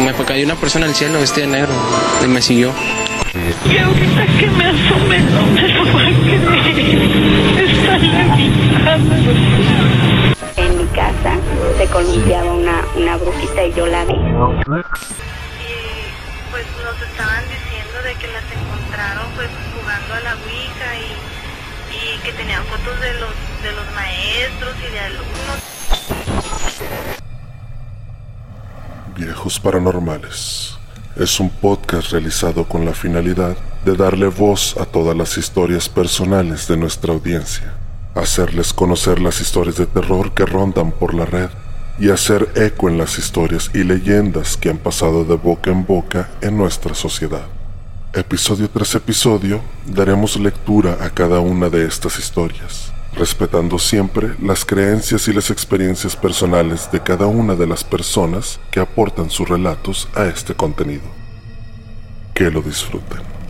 me cayó una persona al cielo vestida de negro y me siguió. Y ahorita que me asomé no me lo va a creer. Está en mi casa. En mi casa se columpiaba una, una brujita y yo la vi. y pues nos estaban diciendo de que las encontraron pues jugando a la Ouija y, y que tenían fotos de los de los maestros y de alumnos. Viejos Paranormales es un podcast realizado con la finalidad de darle voz a todas las historias personales de nuestra audiencia, hacerles conocer las historias de terror que rondan por la red y hacer eco en las historias y leyendas que han pasado de boca en boca en nuestra sociedad. Episodio tras episodio daremos lectura a cada una de estas historias, respetando siempre las creencias y las experiencias personales de cada una de las personas que aportan sus relatos a este contenido. Que lo disfruten.